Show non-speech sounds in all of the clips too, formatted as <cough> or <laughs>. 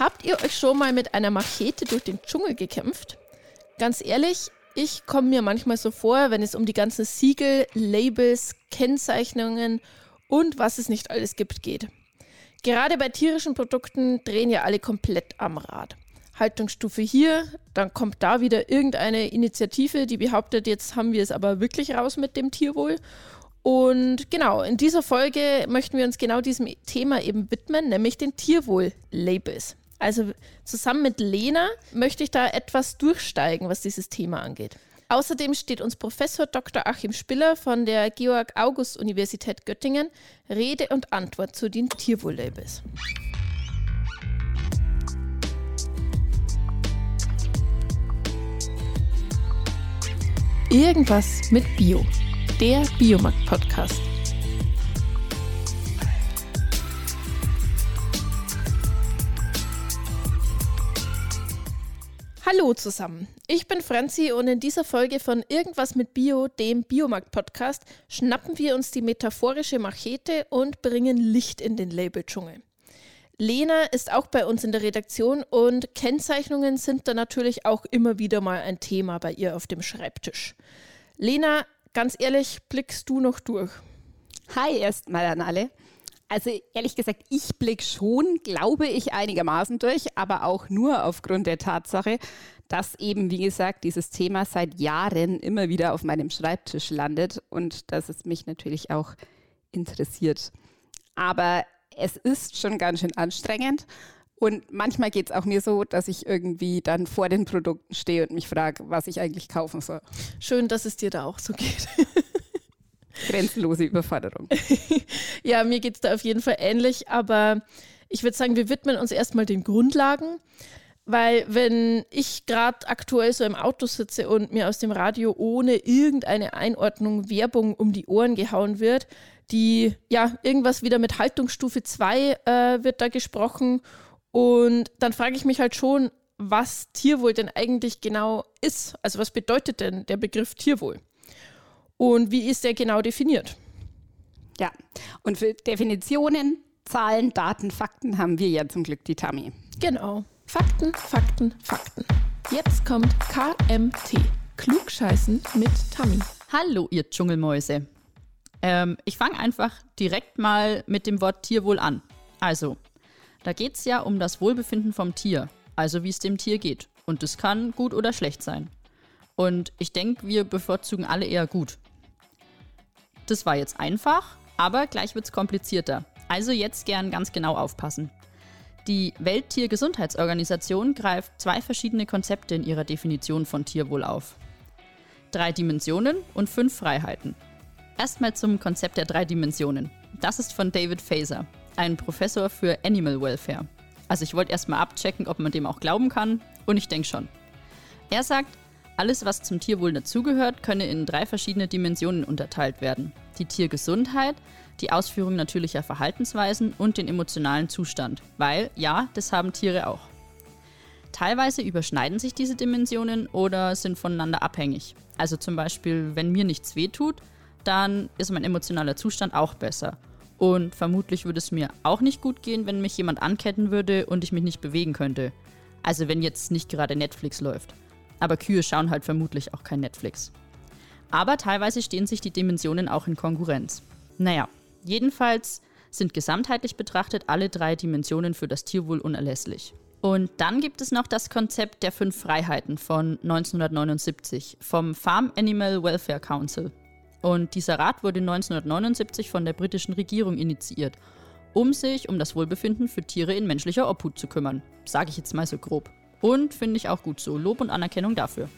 Habt ihr euch schon mal mit einer Machete durch den Dschungel gekämpft? Ganz ehrlich, ich komme mir manchmal so vor, wenn es um die ganzen Siegel, Labels, Kennzeichnungen und was es nicht alles gibt geht. Gerade bei tierischen Produkten drehen ja alle komplett am Rad. Haltungsstufe hier, dann kommt da wieder irgendeine Initiative, die behauptet, jetzt haben wir es aber wirklich raus mit dem Tierwohl. Und genau, in dieser Folge möchten wir uns genau diesem Thema eben widmen, nämlich den Tierwohl-Labels. Also zusammen mit Lena möchte ich da etwas durchsteigen, was dieses Thema angeht. Außerdem steht uns Professor Dr. Achim Spiller von der Georg August Universität Göttingen Rede und Antwort zu den Tierwohl-Labels. Irgendwas mit Bio, der Biomarkt-Podcast. Hallo zusammen, ich bin Franzi und in dieser Folge von Irgendwas mit Bio, dem Biomarkt-Podcast, schnappen wir uns die metaphorische Machete und bringen Licht in den Labeldschungel. Lena ist auch bei uns in der Redaktion und Kennzeichnungen sind da natürlich auch immer wieder mal ein Thema bei ihr auf dem Schreibtisch. Lena, ganz ehrlich, blickst du noch durch? Hi erstmal an alle. Also ehrlich gesagt, ich blicke schon, glaube ich, einigermaßen durch, aber auch nur aufgrund der Tatsache, dass eben, wie gesagt, dieses Thema seit Jahren immer wieder auf meinem Schreibtisch landet und dass es mich natürlich auch interessiert. Aber es ist schon ganz schön anstrengend. Und manchmal geht es auch mir so, dass ich irgendwie dann vor den Produkten stehe und mich frage, was ich eigentlich kaufen soll. Schön, dass es dir da auch so geht. <laughs> Grenzenlose Überforderung. <laughs> ja, mir geht es da auf jeden Fall ähnlich, aber ich würde sagen, wir widmen uns erstmal den Grundlagen. Weil wenn ich gerade aktuell so im Auto sitze und mir aus dem Radio ohne irgendeine Einordnung Werbung um die Ohren gehauen wird, die, ja, irgendwas wieder mit Haltungsstufe 2 äh, wird da gesprochen. Und dann frage ich mich halt schon, was Tierwohl denn eigentlich genau ist. Also was bedeutet denn der Begriff Tierwohl? Und wie ist der genau definiert? Ja, und für Definitionen, Zahlen, Daten, Fakten haben wir ja zum Glück die Tami. Genau. Fakten, Fakten, Fakten. Jetzt kommt KMT. Klugscheißen mit Tami. Hallo, ihr Dschungelmäuse. Ähm, ich fange einfach direkt mal mit dem Wort Tierwohl an. Also, da geht es ja um das Wohlbefinden vom Tier, also wie es dem Tier geht. Und das kann gut oder schlecht sein. Und ich denke, wir bevorzugen alle eher gut. Das war jetzt einfach, aber gleich wird es komplizierter. Also jetzt gern ganz genau aufpassen. Die Welttiergesundheitsorganisation greift zwei verschiedene Konzepte in ihrer Definition von Tierwohl auf. Drei Dimensionen und fünf Freiheiten. Erstmal zum Konzept der drei Dimensionen. Das ist von David Faser, ein Professor für Animal Welfare. Also ich wollte erstmal abchecken, ob man dem auch glauben kann, und ich denke schon. Er sagt, alles, was zum Tierwohl dazugehört, könne in drei verschiedene Dimensionen unterteilt werden. Die Tiergesundheit, die Ausführung natürlicher Verhaltensweisen und den emotionalen Zustand. Weil, ja, das haben Tiere auch. Teilweise überschneiden sich diese Dimensionen oder sind voneinander abhängig. Also zum Beispiel, wenn mir nichts wehtut, dann ist mein emotionaler Zustand auch besser. Und vermutlich würde es mir auch nicht gut gehen, wenn mich jemand anketten würde und ich mich nicht bewegen könnte. Also wenn jetzt nicht gerade Netflix läuft. Aber Kühe schauen halt vermutlich auch kein Netflix. Aber teilweise stehen sich die Dimensionen auch in Konkurrenz. Naja, jedenfalls sind gesamtheitlich betrachtet alle drei Dimensionen für das Tierwohl unerlässlich. Und dann gibt es noch das Konzept der fünf Freiheiten von 1979 vom Farm Animal Welfare Council. Und dieser Rat wurde 1979 von der britischen Regierung initiiert, um sich um das Wohlbefinden für Tiere in menschlicher Obhut zu kümmern. Sage ich jetzt mal so grob. Und finde ich auch gut so. Lob und Anerkennung dafür.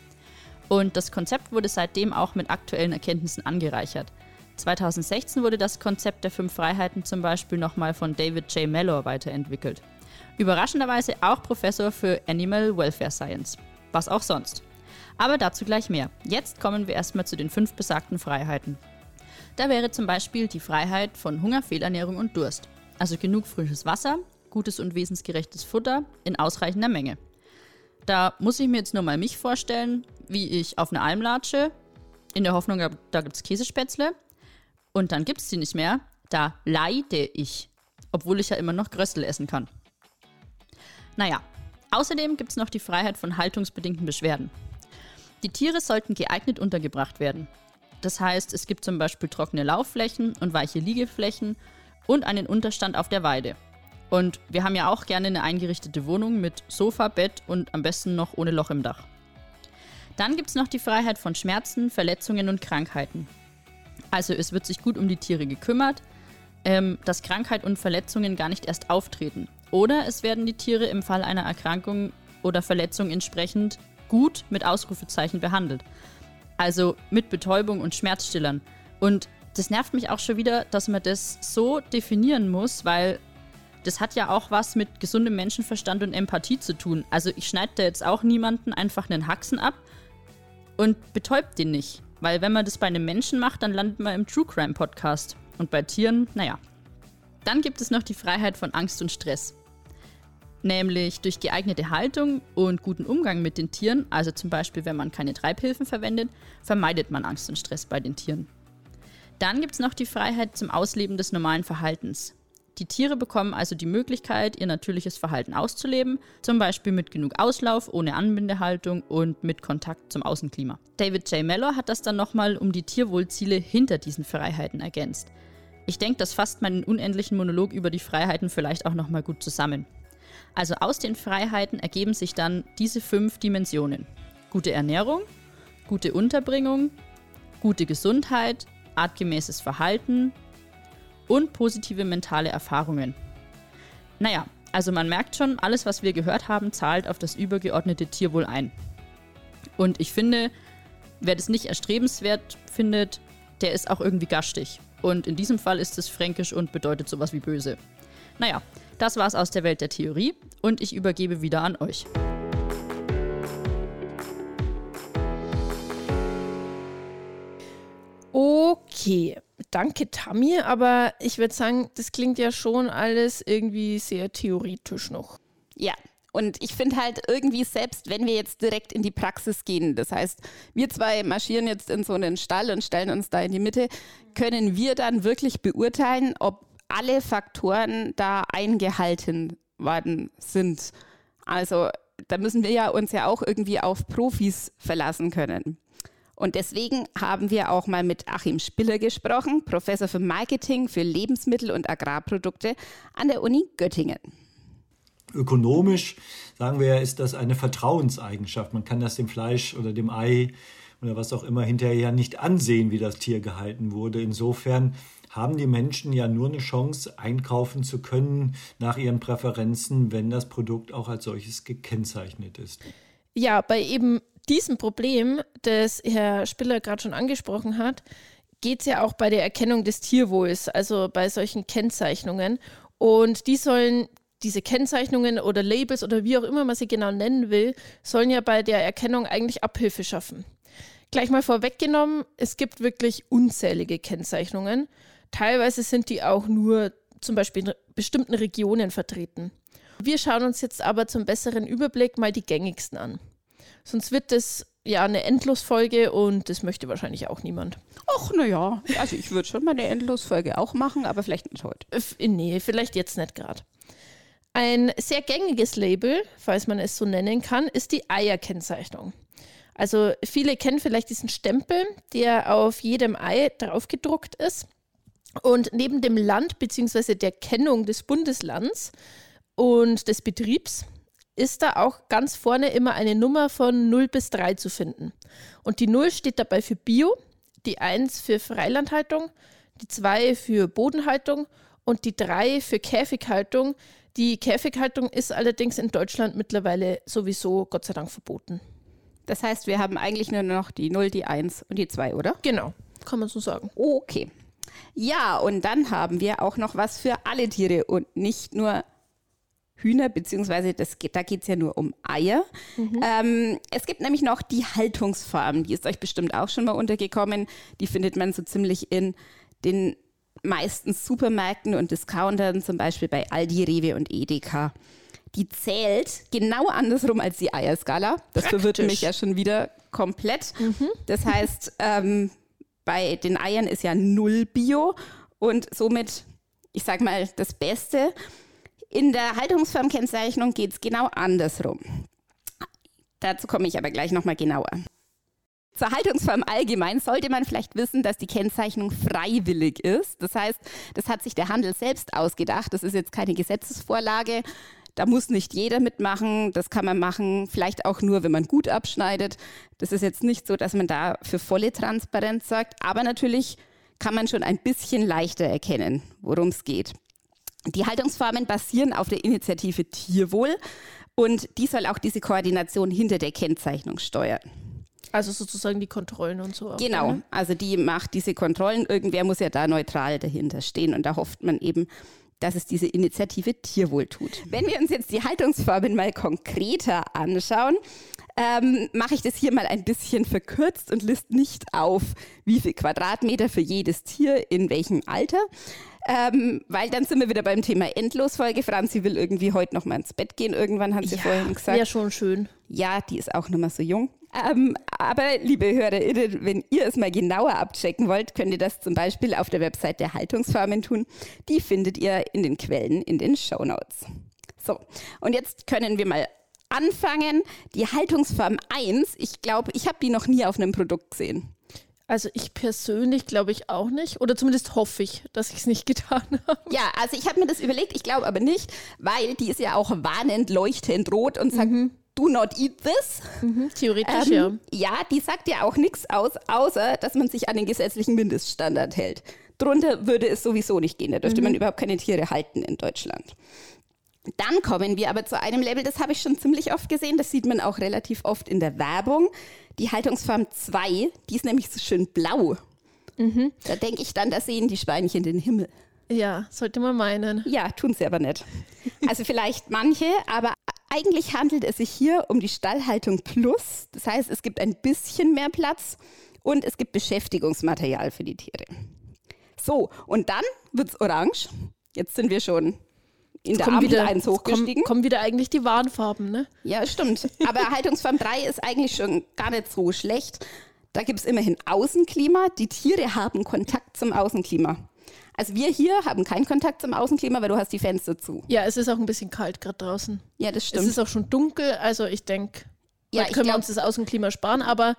Und das Konzept wurde seitdem auch mit aktuellen Erkenntnissen angereichert. 2016 wurde das Konzept der fünf Freiheiten zum Beispiel nochmal von David J. Mellor weiterentwickelt. Überraschenderweise auch Professor für Animal Welfare Science. Was auch sonst. Aber dazu gleich mehr. Jetzt kommen wir erstmal zu den fünf besagten Freiheiten. Da wäre zum Beispiel die Freiheit von Hunger, Fehlernährung und Durst. Also genug frisches Wasser, gutes und wesensgerechtes Futter in ausreichender Menge. Da muss ich mir jetzt nur mal mich vorstellen, wie ich auf eine Alm latsche, in der Hoffnung, da gibt es Käsespätzle. Und dann gibt es die nicht mehr. Da leide ich, obwohl ich ja immer noch Gröstel essen kann. Naja, außerdem gibt es noch die Freiheit von haltungsbedingten Beschwerden. Die Tiere sollten geeignet untergebracht werden. Das heißt, es gibt zum Beispiel trockene Laufflächen und weiche Liegeflächen und einen Unterstand auf der Weide. Und wir haben ja auch gerne eine eingerichtete Wohnung mit Sofa, Bett und am besten noch ohne Loch im Dach. Dann gibt es noch die Freiheit von Schmerzen, Verletzungen und Krankheiten. Also es wird sich gut um die Tiere gekümmert, ähm, dass Krankheit und Verletzungen gar nicht erst auftreten. Oder es werden die Tiere im Fall einer Erkrankung oder Verletzung entsprechend gut mit Ausrufezeichen behandelt. Also mit Betäubung und Schmerzstillern. Und das nervt mich auch schon wieder, dass man das so definieren muss, weil das hat ja auch was mit gesundem Menschenverstand und Empathie zu tun. Also ich schneide da jetzt auch niemanden einfach einen Haxen ab und betäubt den nicht. Weil wenn man das bei einem Menschen macht, dann landet man im True Crime Podcast. Und bei Tieren, naja. Dann gibt es noch die Freiheit von Angst und Stress. Nämlich durch geeignete Haltung und guten Umgang mit den Tieren, also zum Beispiel wenn man keine Treibhilfen verwendet, vermeidet man Angst und Stress bei den Tieren. Dann gibt es noch die Freiheit zum Ausleben des normalen Verhaltens. Die Tiere bekommen also die Möglichkeit, ihr natürliches Verhalten auszuleben, zum Beispiel mit genug Auslauf, ohne Anbindehaltung und mit Kontakt zum Außenklima. David J. Mellor hat das dann nochmal um die Tierwohlziele hinter diesen Freiheiten ergänzt. Ich denke, das fasst meinen unendlichen Monolog über die Freiheiten vielleicht auch nochmal gut zusammen. Also aus den Freiheiten ergeben sich dann diese fünf Dimensionen. Gute Ernährung, gute Unterbringung, gute Gesundheit, artgemäßes Verhalten und positive mentale Erfahrungen. Naja, also man merkt schon, alles, was wir gehört haben, zahlt auf das übergeordnete Tierwohl ein. Und ich finde, wer das nicht erstrebenswert findet, der ist auch irgendwie gastig. Und in diesem Fall ist es fränkisch und bedeutet sowas wie böse. Naja, das war's aus der Welt der Theorie und ich übergebe wieder an euch. Okay, danke Tammy, aber ich würde sagen, das klingt ja schon alles irgendwie sehr theoretisch noch. Ja, und ich finde halt irgendwie, selbst wenn wir jetzt direkt in die Praxis gehen, das heißt, wir zwei marschieren jetzt in so einen Stall und stellen uns da in die Mitte, können wir dann wirklich beurteilen, ob alle Faktoren da eingehalten worden sind. Also da müssen wir ja uns ja auch irgendwie auf Profis verlassen können. Und deswegen haben wir auch mal mit Achim Spiller gesprochen, Professor für Marketing für Lebensmittel und Agrarprodukte an der Uni Göttingen. Ökonomisch, sagen wir, ist das eine Vertrauenseigenschaft. Man kann das dem Fleisch oder dem Ei oder was auch immer hinterher nicht ansehen, wie das Tier gehalten wurde. Insofern haben die Menschen ja nur eine Chance, einkaufen zu können nach ihren Präferenzen, wenn das Produkt auch als solches gekennzeichnet ist. Ja, bei eben diesem Problem, das Herr Spiller gerade schon angesprochen hat, geht es ja auch bei der Erkennung des Tierwohls, also bei solchen Kennzeichnungen. Und die sollen, diese Kennzeichnungen oder Labels oder wie auch immer man sie genau nennen will, sollen ja bei der Erkennung eigentlich Abhilfe schaffen. Gleich mal vorweggenommen, es gibt wirklich unzählige Kennzeichnungen. Teilweise sind die auch nur zum Beispiel in bestimmten Regionen vertreten. Wir schauen uns jetzt aber zum besseren Überblick mal die gängigsten an. Sonst wird das ja eine Endlosfolge und das möchte wahrscheinlich auch niemand. Ach, naja, also ich würde schon mal eine Endlosfolge auch machen, aber vielleicht nicht heute. Äh, nee, vielleicht jetzt nicht gerade. Ein sehr gängiges Label, falls man es so nennen kann, ist die Eierkennzeichnung. Also viele kennen vielleicht diesen Stempel, der auf jedem Ei draufgedruckt ist. Und neben dem Land bzw. der Kennung des Bundeslands und des Betriebs ist da auch ganz vorne immer eine Nummer von 0 bis 3 zu finden. Und die 0 steht dabei für Bio, die 1 für Freilandhaltung, die 2 für Bodenhaltung und die 3 für Käfighaltung. Die Käfighaltung ist allerdings in Deutschland mittlerweile sowieso Gott sei Dank verboten. Das heißt, wir haben eigentlich nur noch die 0, die 1 und die 2, oder? Genau, kann man so sagen. Okay. Ja, und dann haben wir auch noch was für alle Tiere und nicht nur Hühner, beziehungsweise das da geht es ja nur um Eier. Mhm. Ähm, es gibt nämlich noch die Haltungsform, die ist euch bestimmt auch schon mal untergekommen. Die findet man so ziemlich in den meisten Supermärkten und Discountern, zum Beispiel bei Aldi, Rewe und Edeka. Die zählt genau andersrum als die Eierskala. Das Praktisch. verwirrt mich ja schon wieder komplett. Mhm. Das heißt, ähm, bei den Eiern ist ja null Bio und somit, ich sag mal, das Beste. In der Haltungsformkennzeichnung geht es genau andersrum. Dazu komme ich aber gleich nochmal genauer. Zur Haltungsform allgemein sollte man vielleicht wissen, dass die Kennzeichnung freiwillig ist. Das heißt, das hat sich der Handel selbst ausgedacht. Das ist jetzt keine Gesetzesvorlage. Da muss nicht jeder mitmachen. Das kann man machen, vielleicht auch nur, wenn man gut abschneidet. Das ist jetzt nicht so, dass man da für volle Transparenz sorgt. Aber natürlich kann man schon ein bisschen leichter erkennen, worum es geht. Die Haltungsformen basieren auf der Initiative Tierwohl und die soll auch diese Koordination hinter der Kennzeichnung steuern. Also sozusagen die Kontrollen und so. Auch, genau, ne? also die macht diese Kontrollen. Irgendwer muss ja da neutral dahinter stehen und da hofft man eben, dass es diese Initiative Tierwohl tut. Wenn wir uns jetzt die Haltungsformen mal konkreter anschauen, ähm, mache ich das hier mal ein bisschen verkürzt und list nicht auf, wie viel Quadratmeter für jedes Tier in welchem Alter. Ähm, weil dann sind wir wieder beim Thema Endlosfolge. Franzi will irgendwie heute noch mal ins Bett gehen. Irgendwann hat sie ja, vorhin gesagt. Ja, schon schön. Ja, die ist auch noch mal so jung. Ähm, aber liebe HörerInnen, wenn ihr es mal genauer abchecken wollt, könnt ihr das zum Beispiel auf der Website der Haltungsfarmen tun. Die findet ihr in den Quellen in den Show Notes. So, und jetzt können wir mal anfangen. Die Haltungsform 1, ich glaube, ich habe die noch nie auf einem Produkt gesehen. Also ich persönlich glaube ich auch nicht. Oder zumindest hoffe ich, dass ich es nicht getan <laughs> habe. Ja, also ich habe mir das überlegt, ich glaube aber nicht, weil die ist ja auch warnend, leuchtend rot und sagt, mhm do not eat this. Mhm, theoretisch, ähm, ja. Ja, die sagt ja auch nichts aus, außer dass man sich an den gesetzlichen Mindeststandard hält. Drunter würde es sowieso nicht gehen. Da dürfte mhm. man überhaupt keine Tiere halten in Deutschland. Dann kommen wir aber zu einem Label, das habe ich schon ziemlich oft gesehen. Das sieht man auch relativ oft in der Werbung. Die Haltungsform 2, die ist nämlich so schön blau. Mhm. Da denke ich dann, da sehen die Schweinchen den Himmel. Ja, sollte man meinen. Ja, tun sie aber nicht. Also vielleicht manche, aber eigentlich handelt es sich hier um die Stallhaltung Plus. Das heißt, es gibt ein bisschen mehr Platz und es gibt Beschäftigungsmaterial für die Tiere. So, und dann wird es orange. Jetzt sind wir schon in der Ampel wieder, eins hochgestiegen. Kommen, kommen wieder eigentlich die Warnfarben, ne? Ja, stimmt. Aber <laughs> Haltungsform 3 ist eigentlich schon gar nicht so schlecht. Da gibt es immerhin Außenklima. Die Tiere haben Kontakt zum Außenklima. Also wir hier haben keinen Kontakt zum Außenklima, weil du hast die Fenster zu. Ja, es ist auch ein bisschen kalt gerade draußen. Ja, das stimmt. Es ist auch schon dunkel, also ich denke, ja, können glaub, wir uns das Außenklima sparen, aber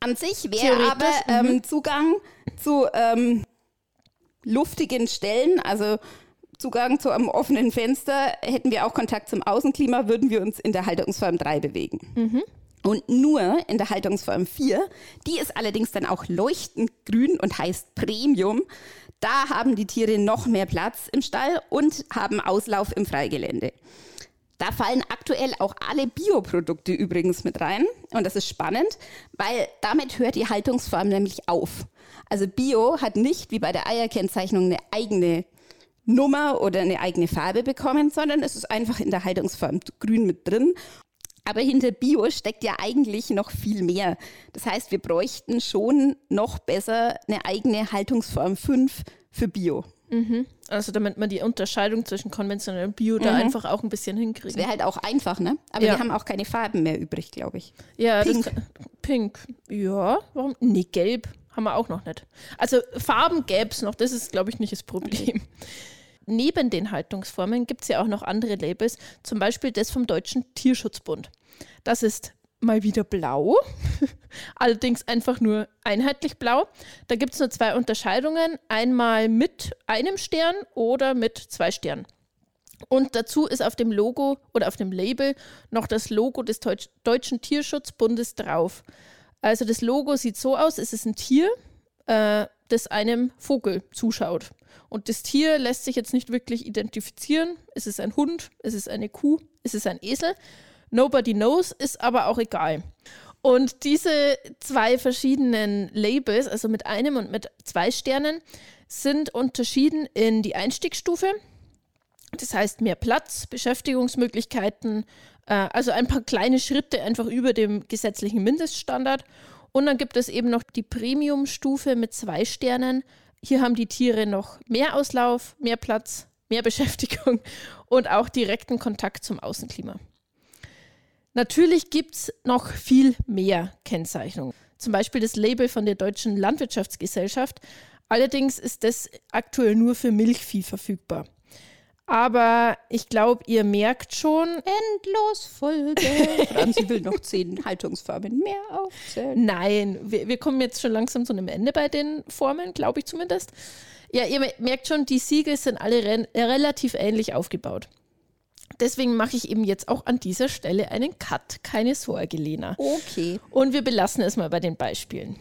an sich wäre aber ähm, mhm. Zugang zu ähm, luftigen Stellen, also Zugang zu einem offenen Fenster, hätten wir auch Kontakt zum Außenklima, würden wir uns in der Haltungsform 3 bewegen. Mhm. Und nur in der Haltungsform 4, die ist allerdings dann auch leuchtend grün und heißt Premium. Da haben die Tiere noch mehr Platz im Stall und haben Auslauf im Freigelände. Da fallen aktuell auch alle Bioprodukte übrigens mit rein. Und das ist spannend, weil damit hört die Haltungsform nämlich auf. Also Bio hat nicht wie bei der Eierkennzeichnung eine eigene Nummer oder eine eigene Farbe bekommen, sondern es ist einfach in der Haltungsform grün mit drin. Aber hinter Bio steckt ja eigentlich noch viel mehr. Das heißt, wir bräuchten schon noch besser eine eigene Haltungsform 5 für Bio. Mhm. Also damit man die Unterscheidung zwischen konventionell und Bio mhm. da einfach auch ein bisschen hinkriegt. Das wäre halt auch einfach, ne? Aber ja. wir haben auch keine Farben mehr übrig, glaube ich. Ja, pink. Das, pink. Ja, warum? Nee, gelb haben wir auch noch nicht. Also Farben gäbe es noch, das ist, glaube ich, nicht das Problem. Okay neben den Haltungsformen gibt es ja auch noch andere Labels, zum Beispiel das vom Deutschen Tierschutzbund. Das ist mal wieder blau, <laughs> allerdings einfach nur einheitlich blau. Da gibt es nur zwei Unterscheidungen, einmal mit einem Stern oder mit zwei Sternen. Und dazu ist auf dem Logo oder auf dem Label noch das Logo des Deutsch Deutschen Tierschutzbundes drauf. Also das Logo sieht so aus, es ist ein Tier, äh, das einem Vogel zuschaut. Und das Tier lässt sich jetzt nicht wirklich identifizieren. Es ist ein Hund, es ist eine Kuh, es ist ein Esel. Nobody knows, ist aber auch egal. Und diese zwei verschiedenen Labels, also mit einem und mit zwei Sternen, sind unterschieden in die Einstiegsstufe. Das heißt mehr Platz, Beschäftigungsmöglichkeiten, äh, also ein paar kleine Schritte einfach über dem gesetzlichen Mindeststandard. Und dann gibt es eben noch die Premium-Stufe mit zwei Sternen. Hier haben die Tiere noch mehr Auslauf, mehr Platz, mehr <laughs> Beschäftigung und auch direkten Kontakt zum Außenklima. Natürlich gibt es noch viel mehr Kennzeichnungen. Zum Beispiel das Label von der Deutschen Landwirtschaftsgesellschaft. Allerdings ist das aktuell nur für Milchvieh verfügbar. Aber ich glaube, ihr merkt schon. Endlos Folge. <laughs> Franzi will noch zehn Haltungsformen mehr aufzählen. Nein, wir, wir kommen jetzt schon langsam zu einem Ende bei den Formen, glaube ich zumindest. Ja, ihr merkt schon, die Siegel sind alle re relativ ähnlich aufgebaut. Deswegen mache ich eben jetzt auch an dieser Stelle einen Cut. Keine Sorge, Lena. Okay. Und wir belassen es mal bei den Beispielen.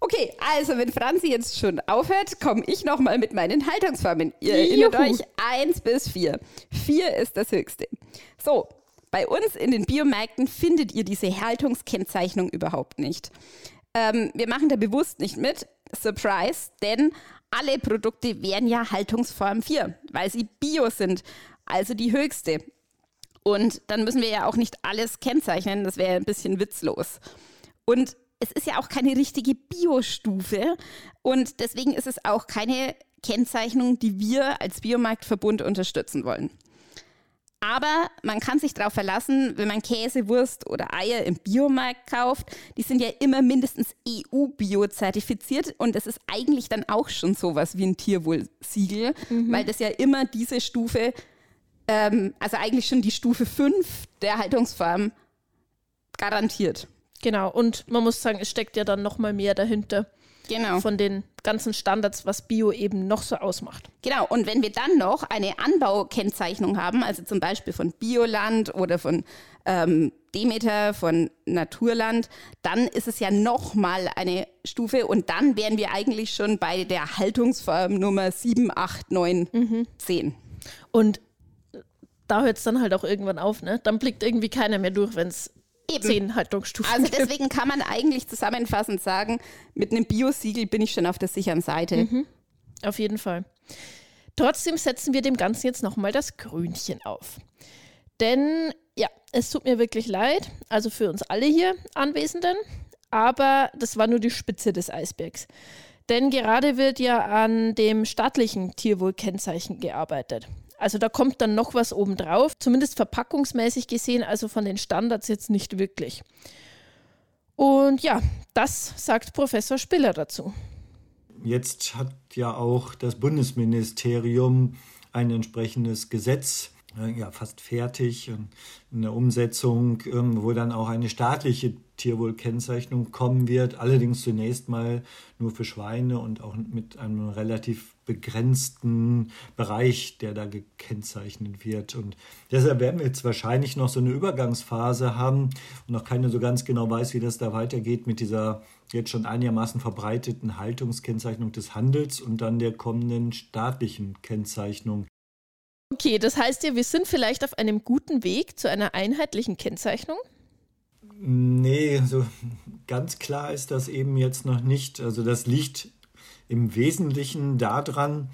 Okay, also wenn Franzi jetzt schon aufhört, komme ich nochmal mit meinen Haltungsformen. Ihr erinnert euch, 1 bis 4. 4 ist das höchste. So, bei uns in den Biomärkten findet ihr diese Haltungskennzeichnung überhaupt nicht. Ähm, wir machen da bewusst nicht mit. Surprise, denn alle Produkte wären ja Haltungsform 4, weil sie Bio sind, also die höchste. Und dann müssen wir ja auch nicht alles kennzeichnen, das wäre ein bisschen witzlos. Und es ist ja auch keine richtige Biostufe und deswegen ist es auch keine Kennzeichnung, die wir als Biomarktverbund unterstützen wollen. Aber man kann sich darauf verlassen, wenn man Käse, Wurst oder Eier im Biomarkt kauft, die sind ja immer mindestens EU-Bio zertifiziert und das ist eigentlich dann auch schon sowas wie ein Tierwohlsiegel, mhm. weil das ja immer diese Stufe, ähm, also eigentlich schon die Stufe 5 der Haltungsform garantiert. Genau, und man muss sagen, es steckt ja dann nochmal mehr dahinter. Genau. Von den ganzen Standards, was Bio eben noch so ausmacht. Genau, und wenn wir dann noch eine Anbaukennzeichnung haben, also zum Beispiel von Bioland oder von ähm, Demeter, von Naturland, dann ist es ja nochmal eine Stufe und dann wären wir eigentlich schon bei der Haltungsform Nummer 7, 8, 9, mhm. 10. Und da hört es dann halt auch irgendwann auf, ne? Dann blickt irgendwie keiner mehr durch, wenn es Eben. zehn Haltungsstufen. Also deswegen kann man eigentlich zusammenfassend sagen, mit einem Biosiegel bin ich schon auf der sicheren Seite. Mhm. Auf jeden Fall. Trotzdem setzen wir dem Ganzen jetzt nochmal das Grünchen auf. Denn ja, es tut mir wirklich leid, also für uns alle hier Anwesenden, aber das war nur die Spitze des Eisbergs. Denn gerade wird ja an dem staatlichen Tierwohlkennzeichen gearbeitet. Also da kommt dann noch was obendrauf, zumindest verpackungsmäßig gesehen, also von den Standards jetzt nicht wirklich. Und ja, das sagt Professor Spiller dazu. Jetzt hat ja auch das Bundesministerium ein entsprechendes Gesetz ja, fast fertig in der Umsetzung, ähm, wo dann auch eine staatliche Tierwohlkennzeichnung kommen wird, allerdings zunächst mal nur für Schweine und auch mit einem relativ begrenzten Bereich, der da gekennzeichnet wird. Und deshalb werden wir jetzt wahrscheinlich noch so eine Übergangsphase haben und noch keiner so ganz genau weiß, wie das da weitergeht mit dieser jetzt schon einigermaßen verbreiteten Haltungskennzeichnung des Handels und dann der kommenden staatlichen Kennzeichnung. Okay, das heißt ja, wir sind vielleicht auf einem guten Weg zu einer einheitlichen Kennzeichnung? Nee, so ganz klar ist das eben jetzt noch nicht. Also das liegt im Wesentlichen daran,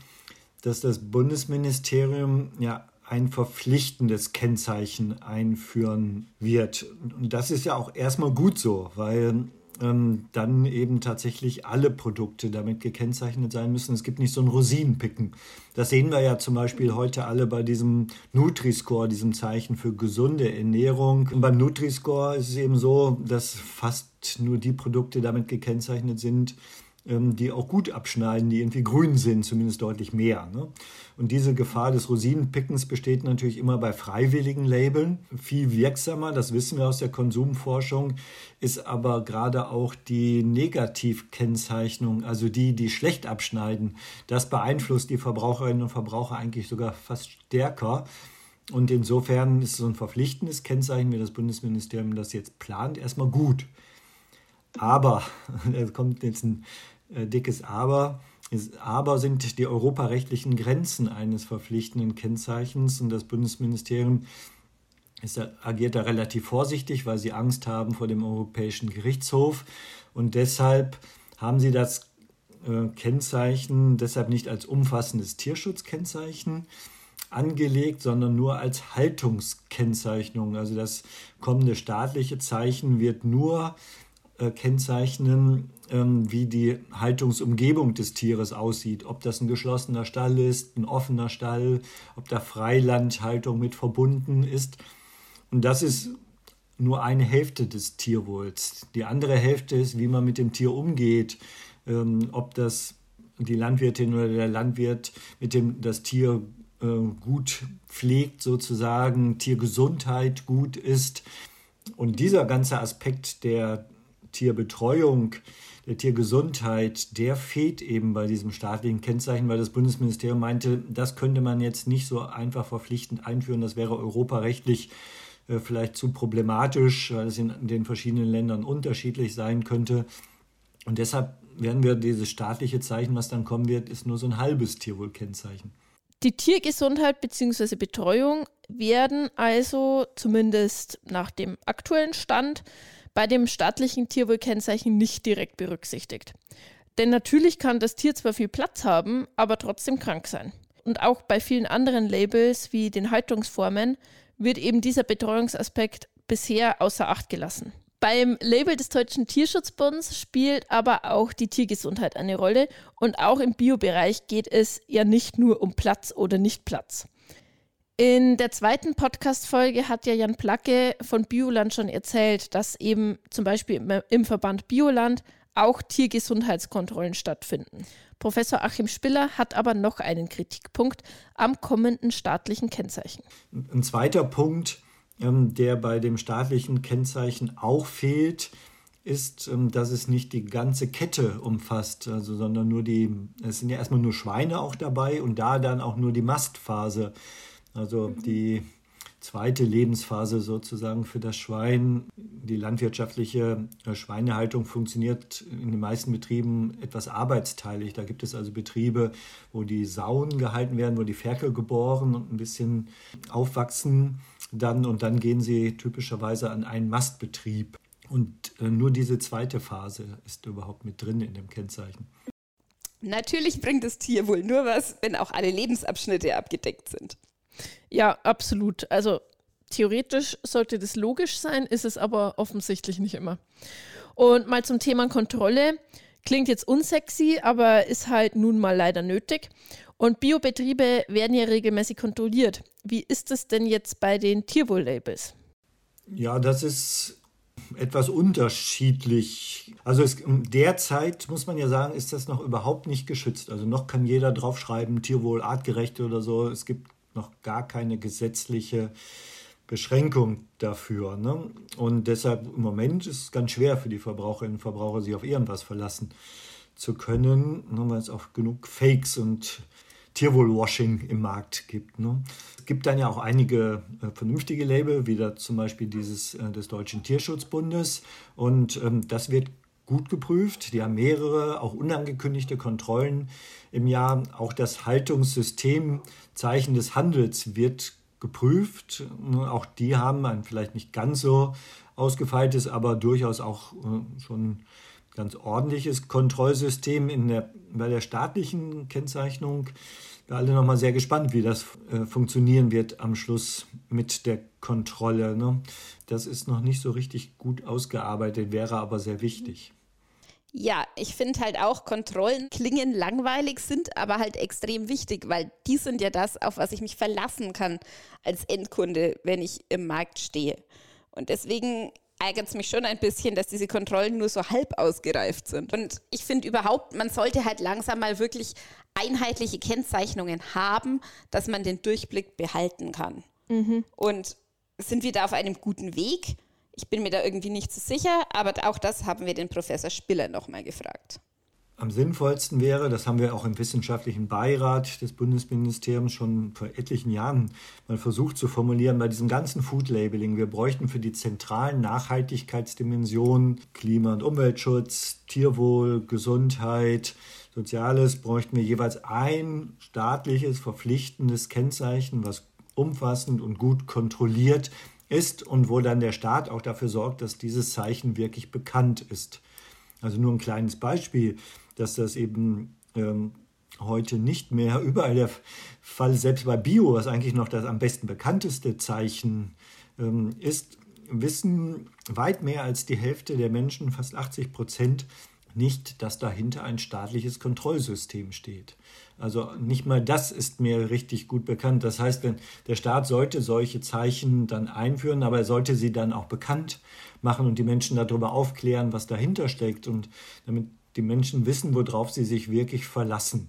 dass das Bundesministerium ja ein verpflichtendes Kennzeichen einführen wird. Und das ist ja auch erstmal gut so, weil ähm, dann eben tatsächlich alle Produkte damit gekennzeichnet sein müssen. Es gibt nicht so ein Rosinenpicken. Das sehen wir ja zum Beispiel heute alle bei diesem Nutri-Score, diesem Zeichen für gesunde Ernährung. Und beim Nutri-Score ist es eben so, dass fast nur die Produkte damit gekennzeichnet sind, die auch gut abschneiden, die irgendwie grün sind, zumindest deutlich mehr. Ne? Und diese Gefahr des Rosinenpickens besteht natürlich immer bei freiwilligen Labeln. Viel wirksamer, das wissen wir aus der Konsumforschung, ist aber gerade auch die Negativkennzeichnung, also die, die schlecht abschneiden. Das beeinflusst die Verbraucherinnen und Verbraucher eigentlich sogar fast stärker. Und insofern ist so ein verpflichtendes Kennzeichen, wie das Bundesministerium das jetzt plant, erstmal gut. Aber, <laughs> da kommt jetzt ein dickes Aber. Aber sind die europarechtlichen Grenzen eines verpflichtenden Kennzeichens und das Bundesministerium ist, agiert da relativ vorsichtig, weil sie Angst haben vor dem Europäischen Gerichtshof und deshalb haben sie das äh, Kennzeichen deshalb nicht als umfassendes Tierschutzkennzeichen angelegt, sondern nur als Haltungskennzeichnung. Also das kommende staatliche Zeichen wird nur äh, kennzeichnen, ähm, wie die Haltungsumgebung des Tieres aussieht. Ob das ein geschlossener Stall ist, ein offener Stall, ob da Freilandhaltung mit verbunden ist. Und das ist nur eine Hälfte des Tierwohls. Die andere Hälfte ist, wie man mit dem Tier umgeht, ähm, ob das die Landwirtin oder der Landwirt mit dem das Tier äh, gut pflegt, sozusagen, Tiergesundheit gut ist. Und dieser ganze Aspekt der Tierbetreuung, der Tiergesundheit, der fehlt eben bei diesem staatlichen Kennzeichen, weil das Bundesministerium meinte, das könnte man jetzt nicht so einfach verpflichtend einführen. Das wäre europarechtlich äh, vielleicht zu problematisch, weil es in den verschiedenen Ländern unterschiedlich sein könnte. Und deshalb werden wir dieses staatliche Zeichen, was dann kommen wird, ist nur so ein halbes Tierwohlkennzeichen. Die Tiergesundheit bzw. Betreuung werden also zumindest nach dem aktuellen Stand bei dem staatlichen Tierwohlkennzeichen nicht direkt berücksichtigt. Denn natürlich kann das Tier zwar viel Platz haben, aber trotzdem krank sein. Und auch bei vielen anderen Labels wie den Haltungsformen wird eben dieser Betreuungsaspekt bisher außer Acht gelassen. Beim Label des Deutschen Tierschutzbunds spielt aber auch die Tiergesundheit eine Rolle und auch im Biobereich geht es ja nicht nur um Platz oder nicht Platz. In der zweiten Podcast-Folge hat ja Jan Placke von Bioland schon erzählt, dass eben zum Beispiel im Verband Bioland auch Tiergesundheitskontrollen stattfinden. Professor Achim Spiller hat aber noch einen Kritikpunkt am kommenden staatlichen Kennzeichen. Ein zweiter Punkt, ähm, der bei dem staatlichen Kennzeichen auch fehlt, ist, ähm, dass es nicht die ganze Kette umfasst, also, sondern nur die, es sind ja erstmal nur Schweine auch dabei und da dann auch nur die Mastphase. Also die zweite Lebensphase sozusagen für das Schwein. Die landwirtschaftliche äh, Schweinehaltung funktioniert in den meisten Betrieben etwas arbeitsteilig. Da gibt es also Betriebe, wo die Sauen gehalten werden, wo die Ferkel geboren und ein bisschen aufwachsen dann und dann gehen sie typischerweise an einen Mastbetrieb. Und äh, nur diese zweite Phase ist überhaupt mit drin in dem Kennzeichen. Natürlich bringt das Tier wohl nur was, wenn auch alle Lebensabschnitte abgedeckt sind. Ja, absolut. Also theoretisch sollte das logisch sein, ist es aber offensichtlich nicht immer. Und mal zum Thema Kontrolle. Klingt jetzt unsexy, aber ist halt nun mal leider nötig. Und Biobetriebe werden ja regelmäßig kontrolliert. Wie ist es denn jetzt bei den Tierwohl-Labels? Ja, das ist etwas unterschiedlich. Also es, derzeit muss man ja sagen, ist das noch überhaupt nicht geschützt. Also noch kann jeder draufschreiben, Tierwohl artgerecht oder so. Es gibt noch gar keine gesetzliche Beschränkung dafür. Ne? Und deshalb im Moment ist es ganz schwer für die Verbraucherinnen und Verbraucher, sich auf irgendwas verlassen zu können, ne? weil es auch genug Fakes und Tierwohlwashing im Markt gibt. Ne? Es gibt dann ja auch einige äh, vernünftige Label, wie da zum Beispiel dieses äh, des Deutschen Tierschutzbundes. Und ähm, das wird gut geprüft. Die haben mehrere, auch unangekündigte Kontrollen im Jahr. Auch das Haltungssystem Zeichen des Handels wird geprüft. Auch die haben ein vielleicht nicht ganz so ausgefeiltes, aber durchaus auch äh, schon ganz ordentliches Kontrollsystem in der, bei der staatlichen Kennzeichnung. Wir alle nochmal sehr gespannt, wie das äh, funktionieren wird am Schluss mit der Kontrolle. Ne? Das ist noch nicht so richtig gut ausgearbeitet, wäre aber sehr wichtig. Ja, ich finde halt auch, Kontrollen klingen langweilig, sind aber halt extrem wichtig, weil die sind ja das, auf was ich mich verlassen kann als Endkunde, wenn ich im Markt stehe. Und deswegen ärgert es mich schon ein bisschen, dass diese Kontrollen nur so halb ausgereift sind. Und ich finde überhaupt, man sollte halt langsam mal wirklich einheitliche Kennzeichnungen haben, dass man den Durchblick behalten kann. Mhm. Und sind wir da auf einem guten Weg? Ich bin mir da irgendwie nicht so sicher, aber auch das haben wir den Professor Spiller nochmal gefragt. Am sinnvollsten wäre, das haben wir auch im wissenschaftlichen Beirat des Bundesministeriums schon vor etlichen Jahren mal versucht zu formulieren, bei diesem ganzen Food Labeling, wir bräuchten für die zentralen Nachhaltigkeitsdimensionen Klima- und Umweltschutz, Tierwohl, Gesundheit, Soziales, bräuchten wir jeweils ein staatliches, verpflichtendes Kennzeichen, was umfassend und gut kontrolliert ist und wo dann der Staat auch dafür sorgt, dass dieses Zeichen wirklich bekannt ist. Also nur ein kleines Beispiel, dass das eben ähm, heute nicht mehr <laughs> überall der Fall, selbst bei Bio, was eigentlich noch das am besten bekannteste Zeichen ähm, ist, wissen weit mehr als die Hälfte der Menschen, fast 80 Prozent, nicht, dass dahinter ein staatliches Kontrollsystem steht. Also nicht mal das ist mir richtig gut bekannt. Das heißt, wenn der Staat sollte solche Zeichen dann einführen, aber er sollte sie dann auch bekannt machen und die Menschen darüber aufklären, was dahinter steckt und damit die Menschen wissen, worauf sie sich wirklich verlassen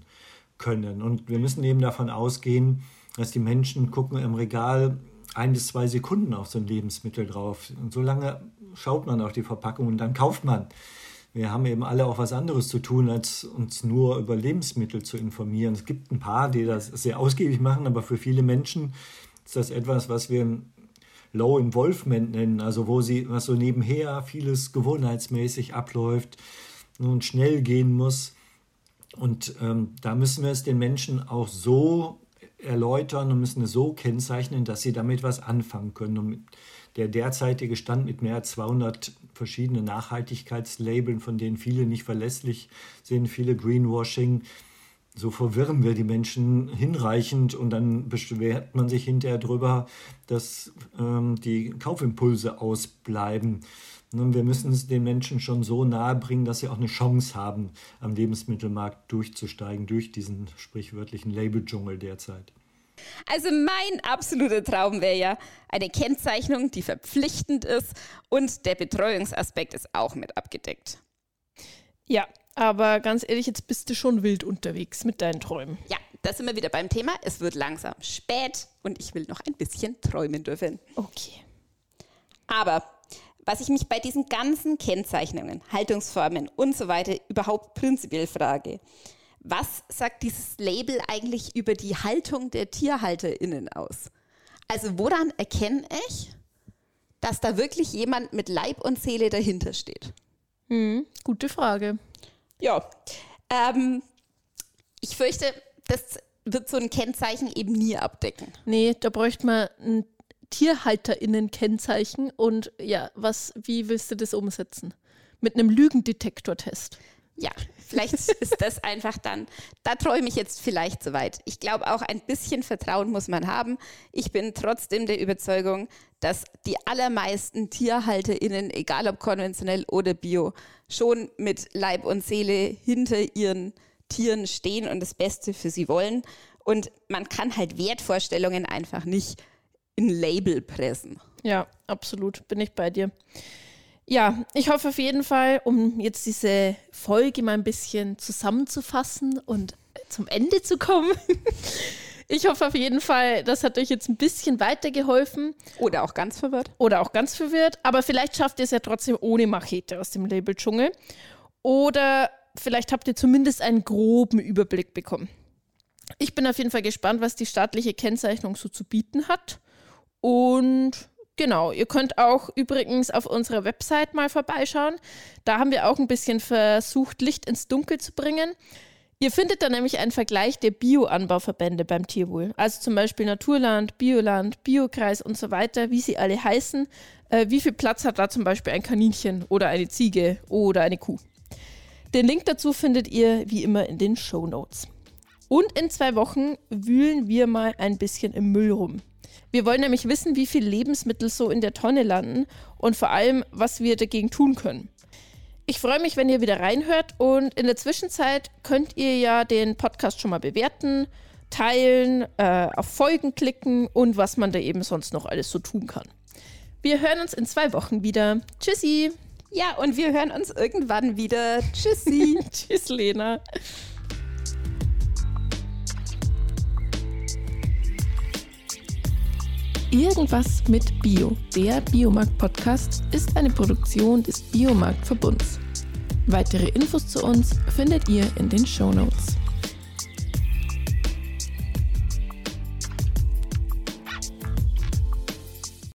können. Und wir müssen eben davon ausgehen, dass die Menschen gucken im Regal ein bis zwei Sekunden auf so ein Lebensmittel drauf. Und so lange schaut man auf die Verpackung und dann kauft man. Wir haben eben alle auch was anderes zu tun, als uns nur über Lebensmittel zu informieren. Es gibt ein paar, die das sehr ausgiebig machen, aber für viele Menschen ist das etwas, was wir Low Involvement nennen, also wo sie, was so nebenher vieles gewohnheitsmäßig abläuft und schnell gehen muss. Und ähm, da müssen wir es den Menschen auch so erläutern und müssen es so kennzeichnen, dass sie damit was anfangen können. Und der derzeitige Stand mit mehr als 200 verschiedenen Nachhaltigkeitslabeln, von denen viele nicht verlässlich sind, viele Greenwashing, so verwirren wir die Menschen hinreichend und dann beschwert man sich hinterher darüber, dass ähm, die Kaufimpulse ausbleiben. Wir müssen es den Menschen schon so nahe bringen, dass sie auch eine Chance haben, am Lebensmittelmarkt durchzusteigen, durch diesen sprichwörtlichen Labeldschungel derzeit. Also mein absoluter Traum wäre ja eine Kennzeichnung, die verpflichtend ist und der Betreuungsaspekt ist auch mit abgedeckt. Ja, aber ganz ehrlich, jetzt bist du schon wild unterwegs mit deinen Träumen. Ja, da sind wir wieder beim Thema. Es wird langsam spät und ich will noch ein bisschen träumen dürfen. Okay. Aber was ich mich bei diesen ganzen Kennzeichnungen, Haltungsformen und so weiter überhaupt prinzipiell frage, was sagt dieses Label eigentlich über die Haltung der TierhalterInnen aus? Also woran erkenne ich, dass da wirklich jemand mit Leib und Seele dahinter steht? Hm, gute Frage. Ja, ähm, ich fürchte, das wird so ein Kennzeichen eben nie abdecken. Nee, da bräuchte man ein TierhalterInnen-Kennzeichen und ja, was, wie willst du das umsetzen? Mit einem Lügendetektortest. Ja, vielleicht <laughs> ist das einfach dann, da träume ich jetzt vielleicht zu weit. Ich glaube auch ein bisschen Vertrauen muss man haben. Ich bin trotzdem der Überzeugung, dass die allermeisten TierhalterInnen, egal ob konventionell oder bio, schon mit Leib und Seele hinter ihren Tieren stehen und das Beste für sie wollen. Und man kann halt Wertvorstellungen einfach nicht in Label pressen. Ja, absolut, bin ich bei dir. Ja, ich hoffe auf jeden Fall, um jetzt diese Folge mal ein bisschen zusammenzufassen und zum Ende zu kommen. <laughs> Ich hoffe auf jeden Fall, das hat euch jetzt ein bisschen weitergeholfen. Oder auch ganz verwirrt. Oder auch ganz verwirrt. Aber vielleicht schafft ihr es ja trotzdem ohne Machete aus dem Label Dschungel. Oder vielleicht habt ihr zumindest einen groben Überblick bekommen. Ich bin auf jeden Fall gespannt, was die staatliche Kennzeichnung so zu bieten hat. Und Genau, ihr könnt auch übrigens auf unserer Website mal vorbeischauen. Da haben wir auch ein bisschen versucht, Licht ins Dunkel zu bringen. Ihr findet da nämlich einen Vergleich der Bioanbauverbände beim Tierwohl. Also zum Beispiel Naturland, Bioland, Biokreis und so weiter, wie sie alle heißen. Äh, wie viel Platz hat da zum Beispiel ein Kaninchen oder eine Ziege oder eine Kuh? Den Link dazu findet ihr wie immer in den Show Notes. Und in zwei Wochen wühlen wir mal ein bisschen im Müll rum. Wir wollen nämlich wissen, wie viele Lebensmittel so in der Tonne landen und vor allem, was wir dagegen tun können. Ich freue mich, wenn ihr wieder reinhört und in der Zwischenzeit könnt ihr ja den Podcast schon mal bewerten, teilen, äh, auf Folgen klicken und was man da eben sonst noch alles so tun kann. Wir hören uns in zwei Wochen wieder. Tschüssi! Ja, und wir hören uns irgendwann wieder. Tschüssi! <laughs> Tschüss, Lena! Irgendwas mit Bio, der Biomarkt-Podcast, ist eine Produktion des Biomarkt-Verbunds. Weitere Infos zu uns findet ihr in den Show Notes.